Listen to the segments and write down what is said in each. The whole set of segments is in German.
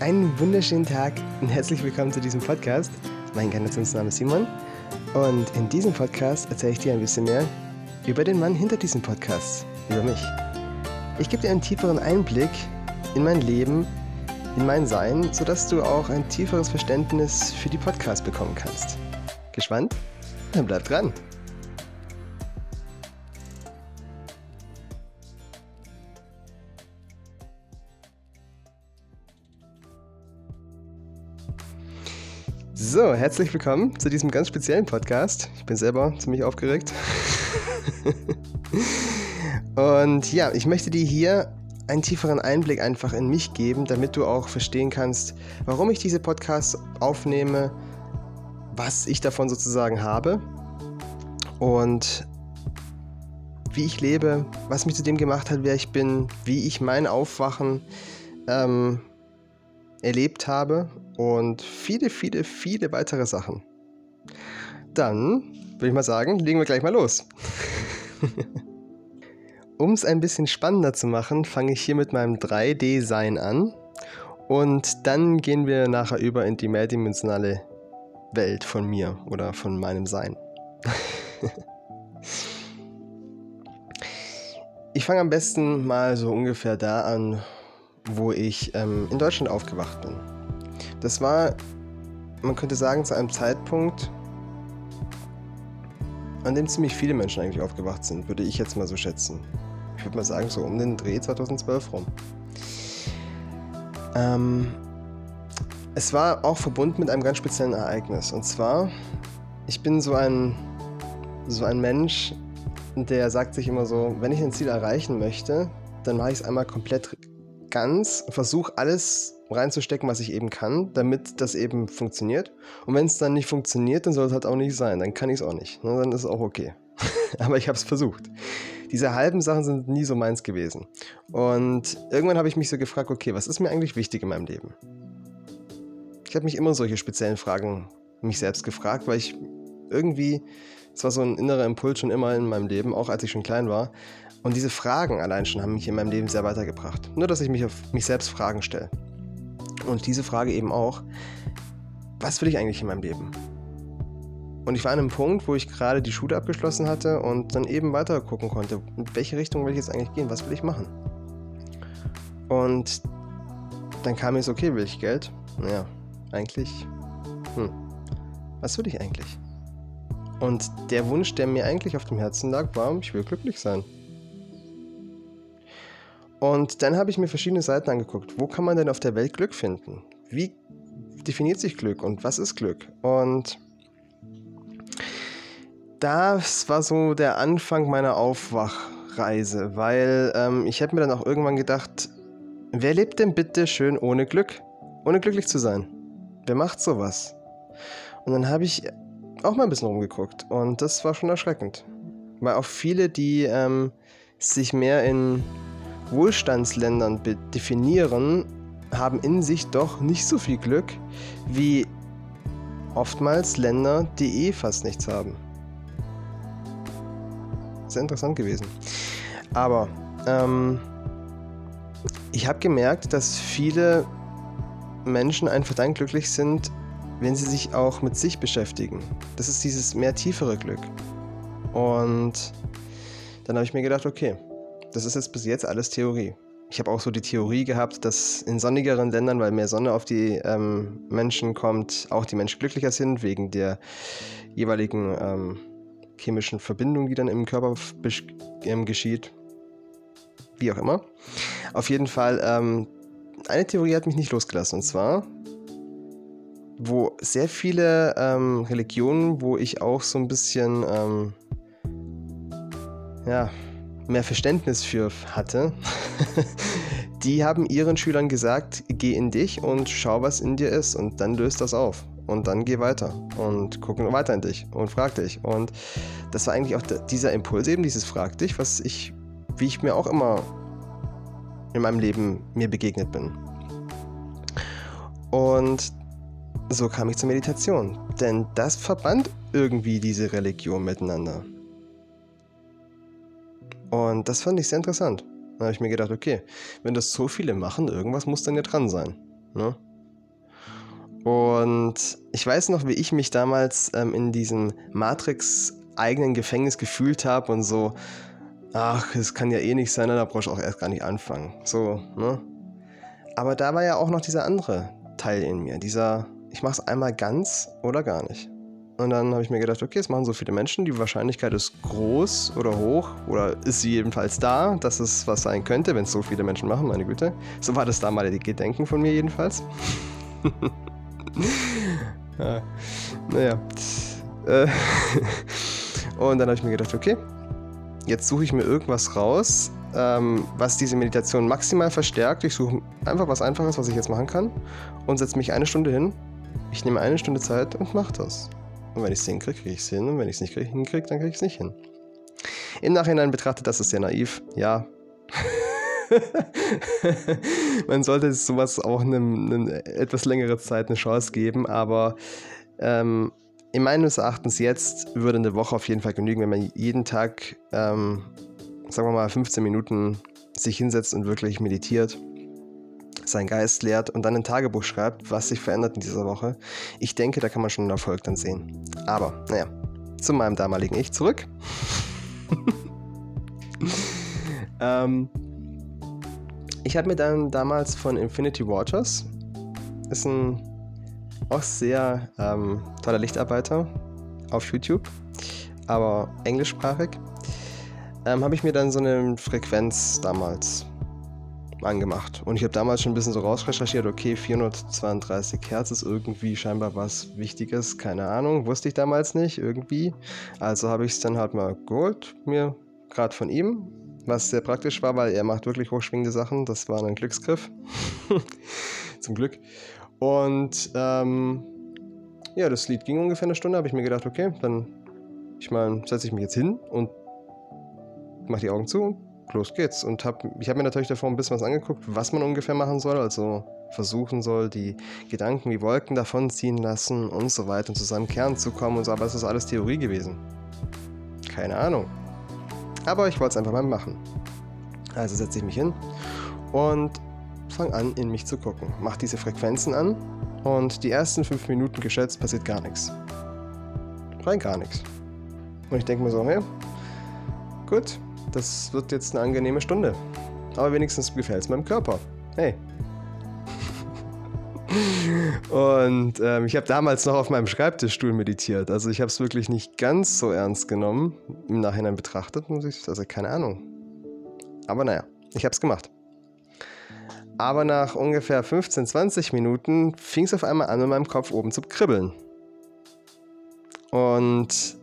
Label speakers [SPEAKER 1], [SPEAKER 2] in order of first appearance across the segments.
[SPEAKER 1] Einen wunderschönen Tag und herzlich willkommen zu diesem Podcast. Mein Inkarnationsname ist Simon und in diesem Podcast erzähle ich dir ein bisschen mehr über den Mann hinter diesem Podcast, über mich. Ich gebe dir einen tieferen Einblick in mein Leben, in mein Sein, sodass du auch ein tieferes Verständnis für die Podcasts bekommen kannst. Gespannt? Dann bleib dran! So, herzlich willkommen zu diesem ganz speziellen Podcast. Ich bin selber ziemlich aufgeregt. Und ja, ich möchte dir hier einen tieferen Einblick einfach in mich geben, damit du auch verstehen kannst, warum ich diese Podcasts aufnehme, was ich davon sozusagen habe und wie ich lebe, was mich zu dem gemacht hat, wer ich bin, wie ich mein Aufwachen ähm, erlebt habe und viele, viele, viele weitere Sachen. Dann würde ich mal sagen, legen wir gleich mal los. um es ein bisschen spannender zu machen, fange ich hier mit meinem 3D-Sein an und dann gehen wir nachher über in die mehrdimensionale Welt von mir oder von meinem Sein. ich fange am besten mal so ungefähr da an, wo ich ähm, in Deutschland aufgewacht bin. Das war, man könnte sagen, zu einem Zeitpunkt, an dem ziemlich viele Menschen eigentlich aufgewacht sind, würde ich jetzt mal so schätzen. Ich würde mal sagen, so um den Dreh 2012 rum. Ähm, es war auch verbunden mit einem ganz speziellen Ereignis. Und zwar, ich bin so ein, so ein Mensch, der sagt sich immer so, wenn ich ein Ziel erreichen möchte, dann mache ich es einmal komplett ganz, versuche alles reinzustecken, was ich eben kann, damit das eben funktioniert. Und wenn es dann nicht funktioniert, dann soll es halt auch nicht sein. Dann kann ich es auch nicht. Ne? Dann ist es auch okay. Aber ich habe es versucht. Diese halben Sachen sind nie so meins gewesen. Und irgendwann habe ich mich so gefragt, okay, was ist mir eigentlich wichtig in meinem Leben? Ich habe mich immer solche speziellen Fragen mich selbst gefragt, weil ich irgendwie, es war so ein innerer Impuls schon immer in meinem Leben, auch als ich schon klein war, und diese Fragen allein schon haben mich in meinem Leben sehr weitergebracht. Nur, dass ich mich auf mich selbst Fragen stelle. Und diese Frage eben auch, was will ich eigentlich in meinem Leben? Und ich war an einem Punkt, wo ich gerade die Schule abgeschlossen hatte und dann eben weiter gucken konnte, in welche Richtung will ich jetzt eigentlich gehen, was will ich machen? Und dann kam mir so, okay, will ich Geld? Naja, eigentlich, hm, was will ich eigentlich? Und der Wunsch, der mir eigentlich auf dem Herzen lag, war, ich will glücklich sein. Und dann habe ich mir verschiedene Seiten angeguckt. Wo kann man denn auf der Welt Glück finden? Wie definiert sich Glück und was ist Glück? Und das war so der Anfang meiner Aufwachreise, weil ähm, ich habe mir dann auch irgendwann gedacht, wer lebt denn bitte schön ohne Glück? Ohne glücklich zu sein? Wer macht sowas? Und dann habe ich auch mal ein bisschen rumgeguckt und das war schon erschreckend. Weil auch viele, die ähm, sich mehr in Wohlstandsländern definieren, haben in sich doch nicht so viel Glück wie oftmals Länder, die eh fast nichts haben. Sehr interessant gewesen. Aber ähm, ich habe gemerkt, dass viele Menschen einfach dann glücklich sind, wenn sie sich auch mit sich beschäftigen. Das ist dieses mehr tiefere Glück. Und dann habe ich mir gedacht, okay, das ist jetzt bis jetzt alles Theorie. Ich habe auch so die Theorie gehabt, dass in sonnigeren Ländern, weil mehr Sonne auf die ähm, Menschen kommt, auch die Menschen glücklicher sind, wegen der jeweiligen ähm, chemischen Verbindung, die dann im Körper ähm, geschieht. Wie auch immer. Auf jeden Fall, ähm, eine Theorie hat mich nicht losgelassen. Und zwar, wo sehr viele ähm, Religionen, wo ich auch so ein bisschen, ähm, ja, mehr Verständnis für hatte, die haben ihren Schülern gesagt, geh in dich und schau, was in dir ist und dann löst das auf. Und dann geh weiter und guck weiter in dich und frag dich. Und das war eigentlich auch dieser Impuls eben, dieses Frag dich, was ich, wie ich mir auch immer in meinem Leben mir begegnet bin. Und so kam ich zur Meditation. Denn das verband irgendwie diese Religion miteinander. Und das fand ich sehr interessant. Da habe ich mir gedacht, okay, wenn das so viele machen, irgendwas muss dann ja dran sein. Ne? Und ich weiß noch, wie ich mich damals ähm, in diesem Matrix-eigenen Gefängnis gefühlt habe und so, ach, es kann ja eh nicht sein, ne, da brauchst du auch erst gar nicht anfangen. So, ne? Aber da war ja auch noch dieser andere Teil in mir, dieser, ich mach's einmal ganz oder gar nicht. Und dann habe ich mir gedacht, okay, es machen so viele Menschen, die Wahrscheinlichkeit ist groß oder hoch oder ist sie jedenfalls da, dass es was sein könnte, wenn es so viele Menschen machen, meine Güte. So war das damalige Gedenken von mir jedenfalls. ja, naja. Äh, und dann habe ich mir gedacht, okay, jetzt suche ich mir irgendwas raus, ähm, was diese Meditation maximal verstärkt. Ich suche einfach was Einfaches, was ich jetzt machen kann und setze mich eine Stunde hin. Ich nehme eine Stunde Zeit und mache das. Und wenn ich es hinkriege, kriege ich es hin. Und wenn ich es nicht hinkriege, dann kriege ich es nicht hin. Im Nachhinein betrachtet, das ist sehr naiv. Ja. Man sollte sowas auch einem, einem, etwas längere Zeit eine Chance geben, aber ähm, in meines Erachtens jetzt würde eine Woche auf jeden Fall genügen, wenn man jeden Tag, ähm, sagen wir mal, 15 Minuten sich hinsetzt und wirklich meditiert seinen Geist lehrt und dann ein Tagebuch schreibt, was sich verändert in dieser Woche. Ich denke, da kann man schon einen Erfolg dann sehen. Aber, naja, zu meinem damaligen Ich zurück. ähm, ich habe mir dann damals von Infinity Waters, ist ein auch sehr ähm, toller Lichtarbeiter auf YouTube, aber englischsprachig, ähm, habe ich mir dann so eine Frequenz damals angemacht. Und ich habe damals schon ein bisschen so rausrecherchiert, okay, 432 Hertz ist irgendwie scheinbar was Wichtiges, keine Ahnung, wusste ich damals nicht, irgendwie. Also habe ich es dann halt mal geholt, mir gerade von ihm, was sehr praktisch war, weil er macht wirklich hochschwingende Sachen. Das war ein Glücksgriff. Zum Glück. Und ähm, ja, das Lied ging ungefähr eine Stunde, habe ich mir gedacht, okay, dann ich meine, setze ich mich jetzt hin und mache die Augen zu und los geht's. Und hab, ich habe mir natürlich davor ein bisschen was angeguckt, was man ungefähr machen soll. Also versuchen soll, die Gedanken wie Wolken davonziehen lassen und so weiter und zu seinem Kern zu kommen und so. Aber es ist alles Theorie gewesen. Keine Ahnung. Aber ich wollte es einfach mal machen. Also setze ich mich hin und fange an, in mich zu gucken. Mach diese Frequenzen an und die ersten fünf Minuten geschätzt passiert gar nichts. Rein gar nichts. Und ich denke mir so, hey, gut, das wird jetzt eine angenehme Stunde. Aber wenigstens gefällt es meinem Körper. Hey. Und ähm, ich habe damals noch auf meinem Schreibtischstuhl meditiert. Also ich habe es wirklich nicht ganz so ernst genommen. Im Nachhinein betrachtet muss ich, also keine Ahnung. Aber naja, ich habe es gemacht. Aber nach ungefähr 15, 20 Minuten fing es auf einmal an, in meinem Kopf oben zu kribbeln. Und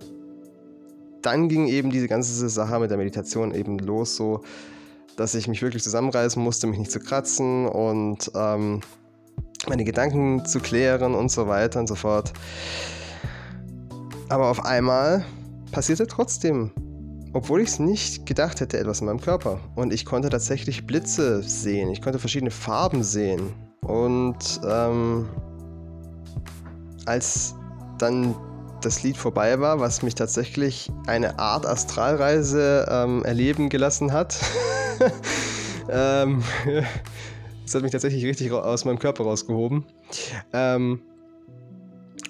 [SPEAKER 1] dann ging eben diese ganze Sache mit der Meditation eben los, so dass ich mich wirklich zusammenreißen musste, mich nicht zu kratzen und ähm, meine Gedanken zu klären und so weiter und so fort. Aber auf einmal passierte trotzdem, obwohl ich es nicht gedacht hätte, etwas in meinem Körper. Und ich konnte tatsächlich Blitze sehen, ich konnte verschiedene Farben sehen. Und ähm, als dann das Lied vorbei war, was mich tatsächlich eine Art Astralreise ähm, erleben gelassen hat. ähm, das hat mich tatsächlich richtig aus meinem Körper rausgehoben. Ähm,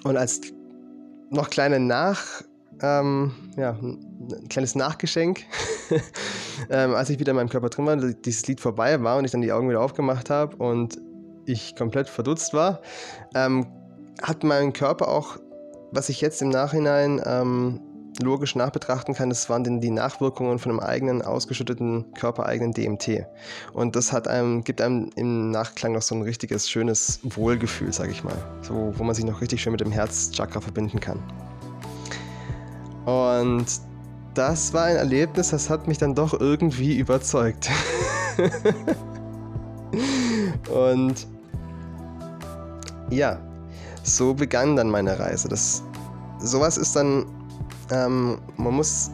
[SPEAKER 1] und als noch kleine Nach, ähm, ja, ein kleines Nachgeschenk, ähm, als ich wieder in meinem Körper drin war, dieses Lied vorbei war und ich dann die Augen wieder aufgemacht habe und ich komplett verdutzt war, ähm, hat mein Körper auch was ich jetzt im Nachhinein ähm, logisch nachbetrachten kann, das waren denn die Nachwirkungen von einem eigenen ausgeschütteten körpereigenen DMT. Und das hat einem, gibt einem im Nachklang noch so ein richtiges, schönes Wohlgefühl, sag ich mal. So, wo man sich noch richtig schön mit dem Herzchakra verbinden kann. Und das war ein Erlebnis, das hat mich dann doch irgendwie überzeugt. Und ja, so begann dann meine Reise. Das, sowas ist dann, ähm, man muss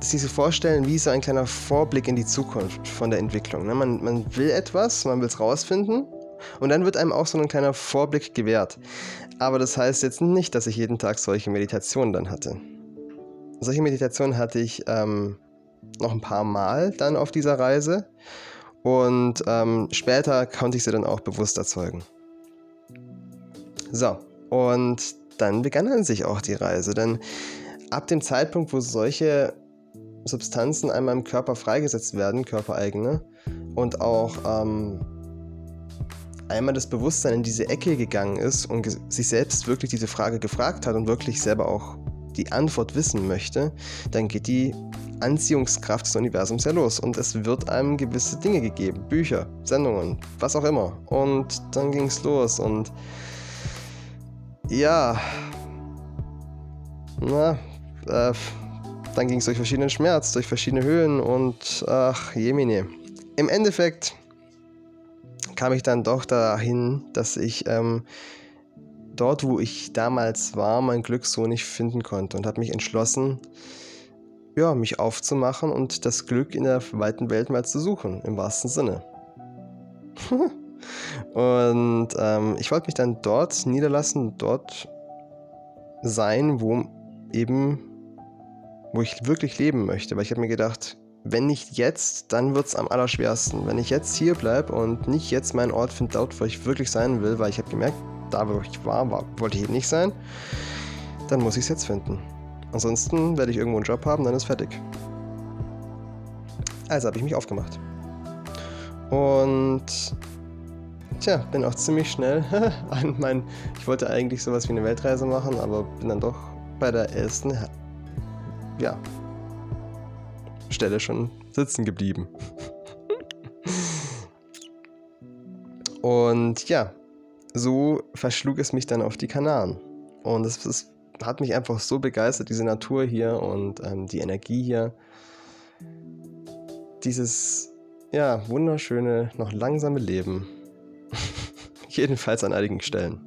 [SPEAKER 1] sich so vorstellen wie so ein kleiner Vorblick in die Zukunft von der Entwicklung. Ne? Man, man will etwas, man will es rausfinden und dann wird einem auch so ein kleiner Vorblick gewährt. Aber das heißt jetzt nicht, dass ich jeden Tag solche Meditationen dann hatte. Solche Meditationen hatte ich ähm, noch ein paar Mal dann auf dieser Reise und ähm, später konnte ich sie dann auch bewusst erzeugen. So, und dann begann an sich auch die Reise, denn ab dem Zeitpunkt, wo solche Substanzen einmal im Körper freigesetzt werden, körpereigene, und auch ähm, einmal das Bewusstsein in diese Ecke gegangen ist und sich selbst wirklich diese Frage gefragt hat und wirklich selber auch die Antwort wissen möchte, dann geht die Anziehungskraft des Universums ja los. Und es wird einem gewisse Dinge gegeben, Bücher, Sendungen, was auch immer. Und dann ging es los. Und ja, na, äh, dann ging es durch verschiedenen Schmerz, durch verschiedene Höhen und ach, jemine. Im Endeffekt kam ich dann doch dahin, dass ich ähm, dort, wo ich damals war, mein Glück so nicht finden konnte und habe mich entschlossen, ja, mich aufzumachen und das Glück in der weiten Welt mal zu suchen, im wahrsten Sinne. und ähm, ich wollte mich dann dort niederlassen, dort sein, wo eben, wo ich wirklich leben möchte, weil ich habe mir gedacht, wenn nicht jetzt, dann wird es am allerschwersten. Wenn ich jetzt hier bleibe und nicht jetzt meinen Ort finde, dort, wo ich wirklich sein will, weil ich habe gemerkt, da wo ich war, war wollte ich eben nicht sein, dann muss ich es jetzt finden. Ansonsten werde ich irgendwo einen Job haben, dann ist fertig. Also habe ich mich aufgemacht. Und tja, bin auch ziemlich schnell an mein. Ich wollte eigentlich sowas wie eine Weltreise machen, aber bin dann doch bei der ersten ja, Stelle schon sitzen geblieben. Und ja, so verschlug es mich dann auf die Kanaren. Und es, hat mich einfach so begeistert, diese Natur hier und ähm, die Energie hier. Dieses, ja, wunderschöne, noch langsame Leben. Jedenfalls an einigen Stellen.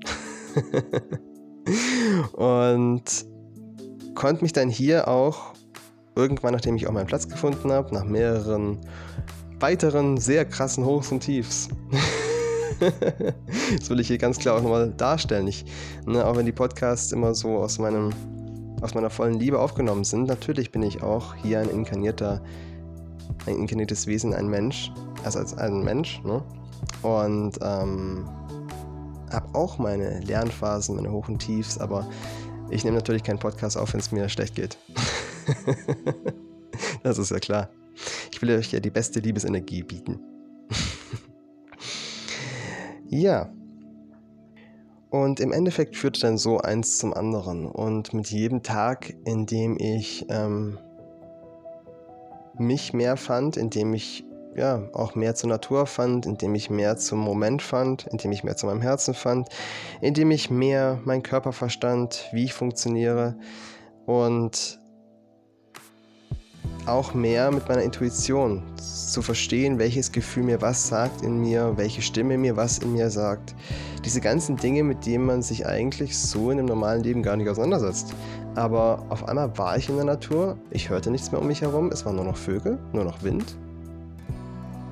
[SPEAKER 1] und konnte mich dann hier auch irgendwann, nachdem ich auch meinen Platz gefunden habe, nach mehreren weiteren sehr krassen Hochs und Tiefs. das will ich hier ganz klar auch nochmal darstellen. Ich, ne, auch wenn die Podcasts immer so aus meinem aus meiner vollen Liebe aufgenommen sind, natürlich bin ich auch hier ein inkarnierter, ein inkarniertes Wesen, ein Mensch, also als ein Mensch, ne? Und ähm, habe auch meine Lernphasen, meine Hoch und Tiefs, aber ich nehme natürlich keinen Podcast auf, wenn es mir schlecht geht. das ist ja klar. Ich will euch ja die beste Liebesenergie bieten. ja. Und im Endeffekt führt dann so eins zum anderen. Und mit jedem Tag, in dem ich ähm, mich mehr fand, in dem ich ja, auch mehr zur Natur fand, indem ich mehr zum Moment fand, indem ich mehr zu meinem Herzen fand, indem ich mehr meinen Körper verstand, wie ich funktioniere und auch mehr mit meiner Intuition zu verstehen, welches Gefühl mir was sagt in mir, welche Stimme mir was in mir sagt. Diese ganzen Dinge, mit denen man sich eigentlich so in dem normalen Leben gar nicht auseinandersetzt. Aber auf einmal war ich in der Natur, ich hörte nichts mehr um mich herum, es waren nur noch Vögel, nur noch Wind.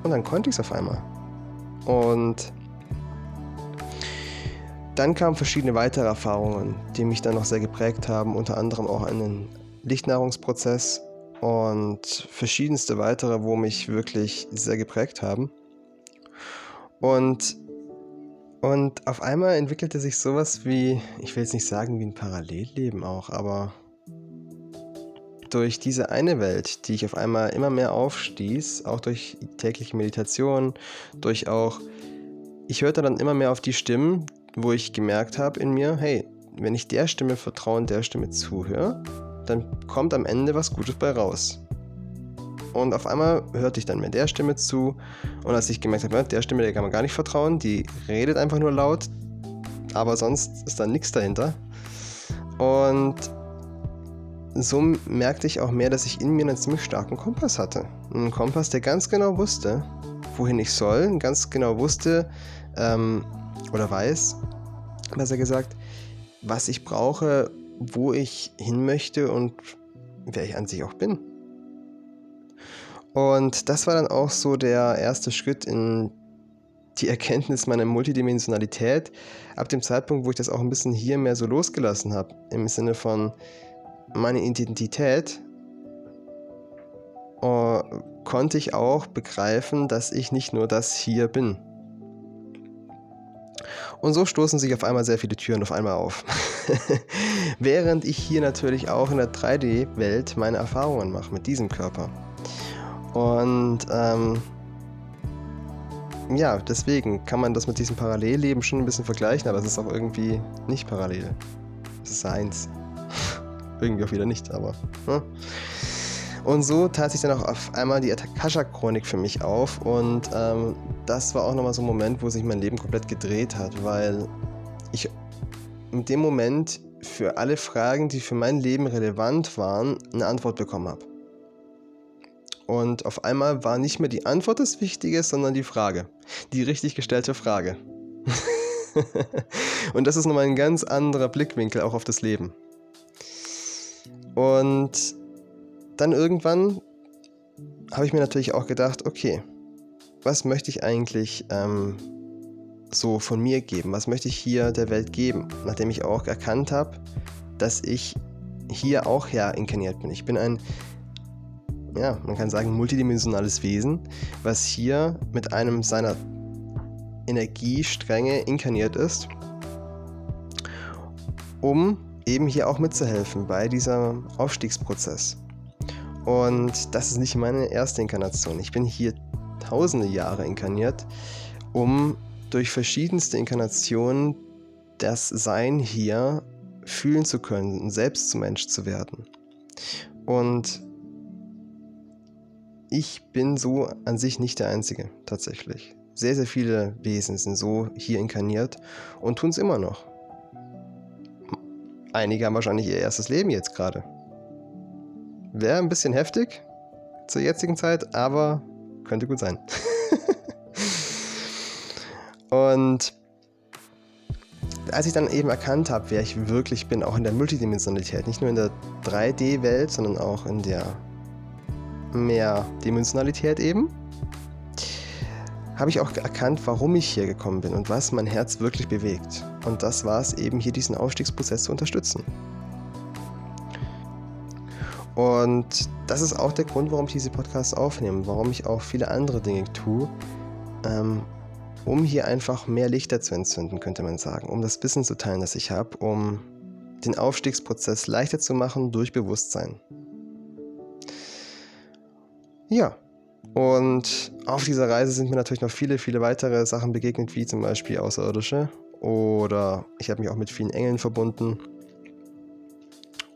[SPEAKER 1] Und dann konnte ich es auf einmal. Und dann kamen verschiedene weitere Erfahrungen, die mich dann noch sehr geprägt haben, unter anderem auch einen Lichtnahrungsprozess, und verschiedenste weitere, wo mich wirklich sehr geprägt haben. Und, und auf einmal entwickelte sich sowas wie, ich will jetzt nicht sagen wie ein Parallelleben auch, aber durch diese eine Welt, die ich auf einmal immer mehr aufstieß, auch durch tägliche Meditation, durch auch, ich hörte dann immer mehr auf die Stimmen, wo ich gemerkt habe in mir, hey, wenn ich der Stimme vertraue und der Stimme zuhöre, dann kommt am Ende was Gutes bei raus. Und auf einmal hörte ich dann mir der Stimme zu und als ich gemerkt habe, der Stimme, der kann man gar nicht vertrauen, die redet einfach nur laut, aber sonst ist da nichts dahinter. Und so merkte ich auch mehr, dass ich in mir einen ziemlich starken Kompass hatte. Einen Kompass, der ganz genau wusste, wohin ich soll, ganz genau wusste ähm, oder weiß, besser gesagt, was ich brauche, wo ich hin möchte und wer ich an sich auch bin. Und das war dann auch so der erste Schritt in die Erkenntnis meiner Multidimensionalität, ab dem Zeitpunkt, wo ich das auch ein bisschen hier mehr so losgelassen habe, im Sinne von meine Identität, uh, konnte ich auch begreifen, dass ich nicht nur das hier bin. Und so stoßen sich auf einmal sehr viele Türen auf einmal auf. Während ich hier natürlich auch in der 3D-Welt meine Erfahrungen mache mit diesem Körper. Und ähm, ja, deswegen kann man das mit diesem Parallelleben schon ein bisschen vergleichen, aber es ist auch irgendwie nicht parallel. Es ist eins. Irgendwie auch wieder nicht, aber. Ne? Und so tat sich dann auch auf einmal die Akasha-Chronik für mich auf. Und ähm, das war auch nochmal so ein Moment, wo sich mein Leben komplett gedreht hat, weil ich in dem Moment für alle Fragen, die für mein Leben relevant waren, eine Antwort bekommen habe. Und auf einmal war nicht mehr die Antwort das Wichtige, sondern die Frage. Die richtig gestellte Frage. und das ist nochmal ein ganz anderer Blickwinkel auch auf das Leben. Und dann irgendwann habe ich mir natürlich auch gedacht, okay, was möchte ich eigentlich ähm, so von mir geben? Was möchte ich hier der Welt geben? Nachdem ich auch erkannt habe, dass ich hier auch ja inkarniert bin. Ich bin ein, ja, man kann sagen, multidimensionales Wesen, was hier mit einem seiner Energiestränge inkarniert ist, um eben hier auch mitzuhelfen bei diesem Aufstiegsprozess. Und das ist nicht meine erste Inkarnation. Ich bin hier tausende Jahre inkarniert, um durch verschiedenste Inkarnationen das Sein hier fühlen zu können und selbst zum Mensch zu werden. Und ich bin so an sich nicht der Einzige, tatsächlich. Sehr, sehr viele Wesen sind so hier inkarniert und tun es immer noch. Einige haben wahrscheinlich ihr erstes Leben jetzt gerade. Wäre ein bisschen heftig zur jetzigen Zeit, aber könnte gut sein. und als ich dann eben erkannt habe, wer ich wirklich bin, auch in der Multidimensionalität, nicht nur in der 3D-Welt, sondern auch in der Mehrdimensionalität eben, habe ich auch erkannt, warum ich hier gekommen bin und was mein Herz wirklich bewegt. Und das war es eben, hier diesen Aufstiegsprozess zu unterstützen. Und das ist auch der Grund, warum ich diese Podcasts aufnehme, warum ich auch viele andere Dinge tue, ähm, um hier einfach mehr Lichter zu entzünden, könnte man sagen, um das Wissen zu teilen, das ich habe, um den Aufstiegsprozess leichter zu machen durch Bewusstsein. Ja, und auf dieser Reise sind mir natürlich noch viele, viele weitere Sachen begegnet, wie zum Beispiel Außerirdische. Oder ich habe mich auch mit vielen Engeln verbunden.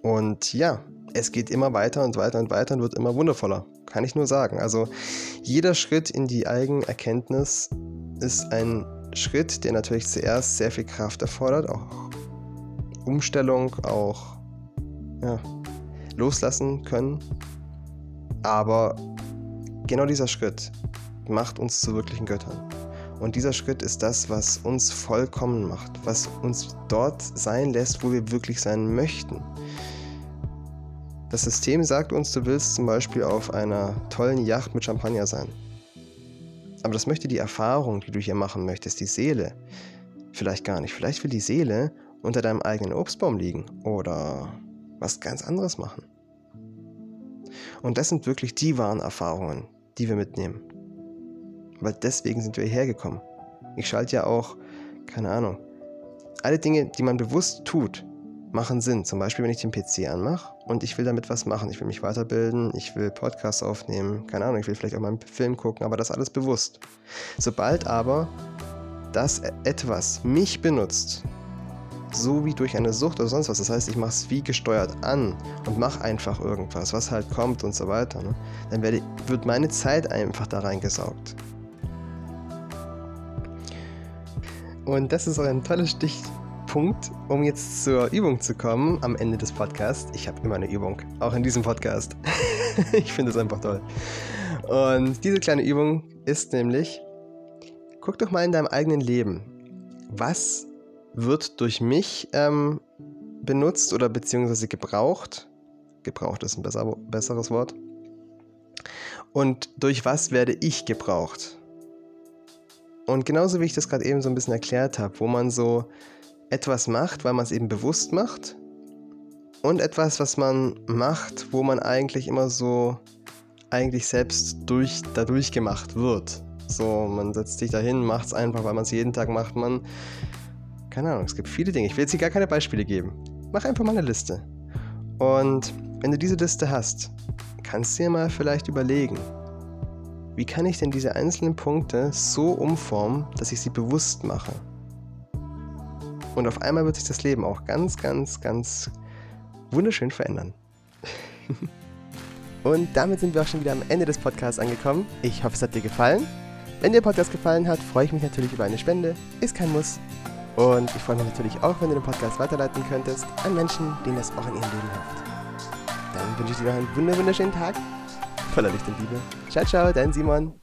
[SPEAKER 1] Und ja, es geht immer weiter und weiter und weiter und wird immer wundervoller. Kann ich nur sagen. Also jeder Schritt in die Eigenerkenntnis ist ein Schritt, der natürlich zuerst sehr viel Kraft erfordert, auch Umstellung, auch ja, loslassen können. Aber genau dieser Schritt macht uns zu wirklichen Göttern. Und dieser Schritt ist das, was uns vollkommen macht, was uns dort sein lässt, wo wir wirklich sein möchten. Das System sagt uns, du willst zum Beispiel auf einer tollen Yacht mit Champagner sein. Aber das möchte die Erfahrung, die du hier machen möchtest, die Seele, vielleicht gar nicht. Vielleicht will die Seele unter deinem eigenen Obstbaum liegen oder was ganz anderes machen. Und das sind wirklich die wahren Erfahrungen, die wir mitnehmen. Weil deswegen sind wir hierher gekommen. Ich schalte ja auch, keine Ahnung, alle Dinge, die man bewusst tut, machen Sinn. Zum Beispiel, wenn ich den PC anmache und ich will damit was machen. Ich will mich weiterbilden, ich will Podcasts aufnehmen, keine Ahnung, ich will vielleicht auch mal einen Film gucken, aber das alles bewusst. Sobald aber das etwas mich benutzt, so wie durch eine Sucht oder sonst was, das heißt, ich mache es wie gesteuert an und mache einfach irgendwas, was halt kommt und so weiter, ne? dann werde, wird meine Zeit einfach da reingesaugt. Und das ist auch ein tolles Stich Punkt, um jetzt zur Übung zu kommen am Ende des Podcasts. Ich habe immer eine Übung, auch in diesem Podcast. ich finde es einfach toll. Und diese kleine Übung ist nämlich, guck doch mal in deinem eigenen Leben. Was wird durch mich ähm, benutzt oder beziehungsweise gebraucht? Gebraucht ist ein besser, besseres Wort. Und durch was werde ich gebraucht? Und genauso wie ich das gerade eben so ein bisschen erklärt habe, wo man so etwas macht, weil man es eben bewusst macht und etwas, was man macht, wo man eigentlich immer so eigentlich selbst durch, dadurch gemacht wird. So, man setzt sich dahin, macht es einfach, weil man es jeden Tag macht. Man, keine Ahnung, es gibt viele Dinge. Ich will jetzt hier gar keine Beispiele geben. Mach einfach mal eine Liste. Und wenn du diese Liste hast, kannst du dir mal vielleicht überlegen, wie kann ich denn diese einzelnen Punkte so umformen, dass ich sie bewusst mache? Und auf einmal wird sich das Leben auch ganz, ganz, ganz wunderschön verändern. Und damit sind wir auch schon wieder am Ende des Podcasts angekommen. Ich hoffe, es hat dir gefallen. Wenn dir der Podcast gefallen hat, freue ich mich natürlich über eine Spende. Ist kein Muss. Und ich freue mich natürlich auch, wenn du den Podcast weiterleiten könntest an Menschen, denen das auch in ihrem Leben hilft. Dann wünsche ich dir noch einen wunderschönen Tag voller Licht und Liebe. Ciao, ciao, dein Simon.